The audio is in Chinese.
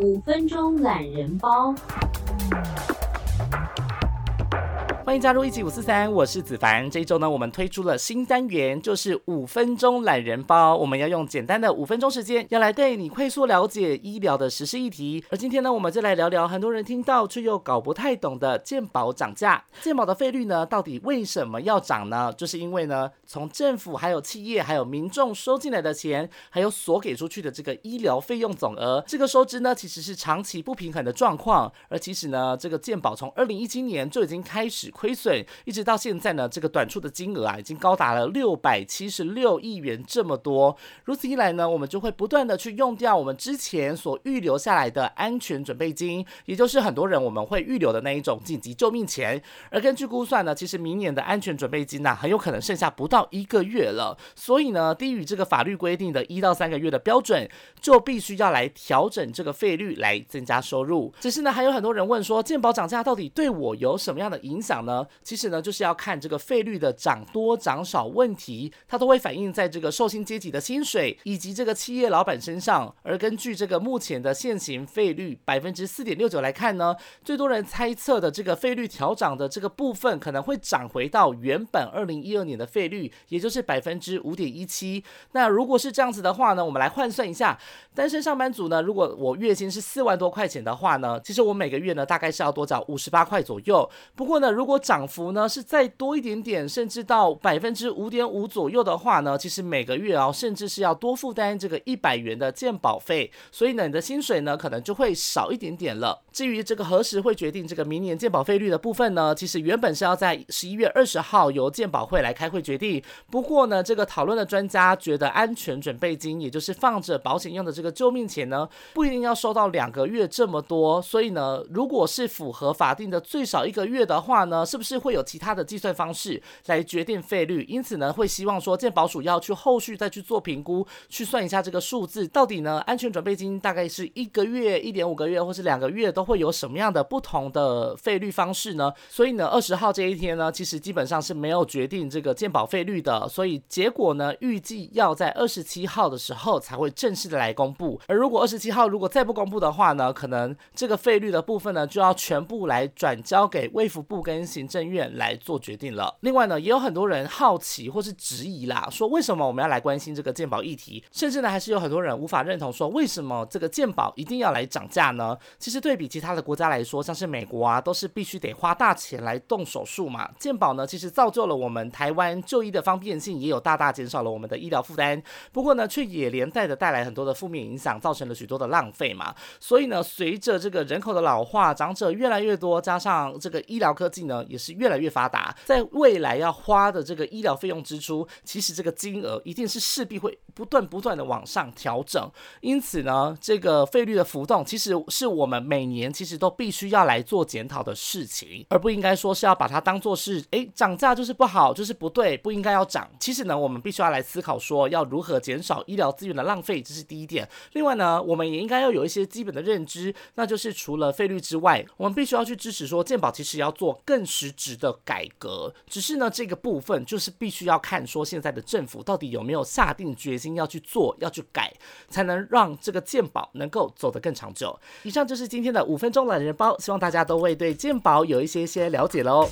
五分钟懒人包。欢迎加入一起五四三，我是子凡。这一周呢，我们推出了新单元，就是五分钟懒人包。我们要用简单的五分钟时间，要来带你快速了解医疗的实施议题。而今天呢，我们就来聊聊很多人听到却又搞不太懂的健保涨价。健保的费率呢，到底为什么要涨呢？就是因为呢，从政府、还有企业、还有民众收进来的钱，还有所给出去的这个医疗费用总额，这个收支呢，其实是长期不平衡的状况。而其实呢，这个健保从二零一七年就已经开始。亏损一直到现在呢，这个短处的金额啊，已经高达了六百七十六亿元这么多。如此一来呢，我们就会不断的去用掉我们之前所预留下来的安全准备金，也就是很多人我们会预留的那一种紧急救命钱。而根据估算呢，其实明年的安全准备金呢，很有可能剩下不到一个月了。所以呢，低于这个法律规定的一到三个月的标准，就必须要来调整这个费率来增加收入。只是呢，还有很多人问说，健保涨价到底对我有什么样的影响呢？呢，其实呢，就是要看这个费率的涨多涨少问题，它都会反映在这个受薪阶级的薪水以及这个企业老板身上。而根据这个目前的现行费率百分之四点六九来看呢，最多人猜测的这个费率调涨的这个部分，可能会涨回到原本二零一二年的费率，也就是百分之五点一七。那如果是这样子的话呢，我们来换算一下，单身上班族呢，如果我月薪是四万多块钱的话呢，其实我每个月呢大概是要多缴五十八块左右。不过呢，如果涨幅呢是再多一点点，甚至到百分之五点五左右的话呢，其实每个月啊，甚至是要多负担这个一百元的健保费，所以呢，你的薪水呢可能就会少一点点了。至于这个何时会决定这个明年健保费率的部分呢？其实原本是要在十一月二十号由健保会来开会决定。不过呢，这个讨论的专家觉得安全准备金，也就是放着保险用的这个救命钱呢，不一定要收到两个月这么多。所以呢，如果是符合法定的最少一个月的话呢，是不是会有其他的计算方式来决定费率？因此呢，会希望说健保署要去后续再去做评估，去算一下这个数字到底呢，安全准备金大概是一个月、一点五个月或是两个月都会有什么样的不同的费率方式呢？所以呢，二十号这一天呢，其实基本上是没有决定这个健保费率的。所以结果呢，预计要在二十七号的时候才会正式的来公布。而如果二十七号如果再不公布的话呢，可能这个费率的部分呢，就要全部来转交给卫福部跟行行政院来做决定了。另外呢，也有很多人好奇或是质疑啦，说为什么我们要来关心这个健保议题？甚至呢，还是有很多人无法认同说，为什么这个健保一定要来涨价呢？其实对比其他的国家来说，像是美国啊，都是必须得花大钱来动手术嘛。健保呢，其实造就了我们台湾就医的方便性，也有大大减少了我们的医疗负担。不过呢，却也连带的带来很多的负面影响，造成了许多的浪费嘛。所以呢，随着这个人口的老化，长者越来越多，加上这个医疗科技呢，也是越来越发达，在未来要花的这个医疗费用支出，其实这个金额一定是势必会不断不断的往上调整。因此呢，这个费率的浮动，其实是我们每年其实都必须要来做检讨的事情，而不应该说是要把它当做是，诶涨价就是不好，就是不对，不应该要涨。其实呢，我们必须要来思考说，要如何减少医疗资源的浪费，这是第一点。另外呢，我们也应该要有一些基本的认知，那就是除了费率之外，我们必须要去支持说，健保其实要做更实质的改革。只是呢，这个部分就是必须要看说，现在的政府到底有没有下定决心要去做，要去改，才能让这个鉴宝能够走得更长久。以上就是今天的五分钟懒人包，希望大家都会对鉴宝有一些些了解喽。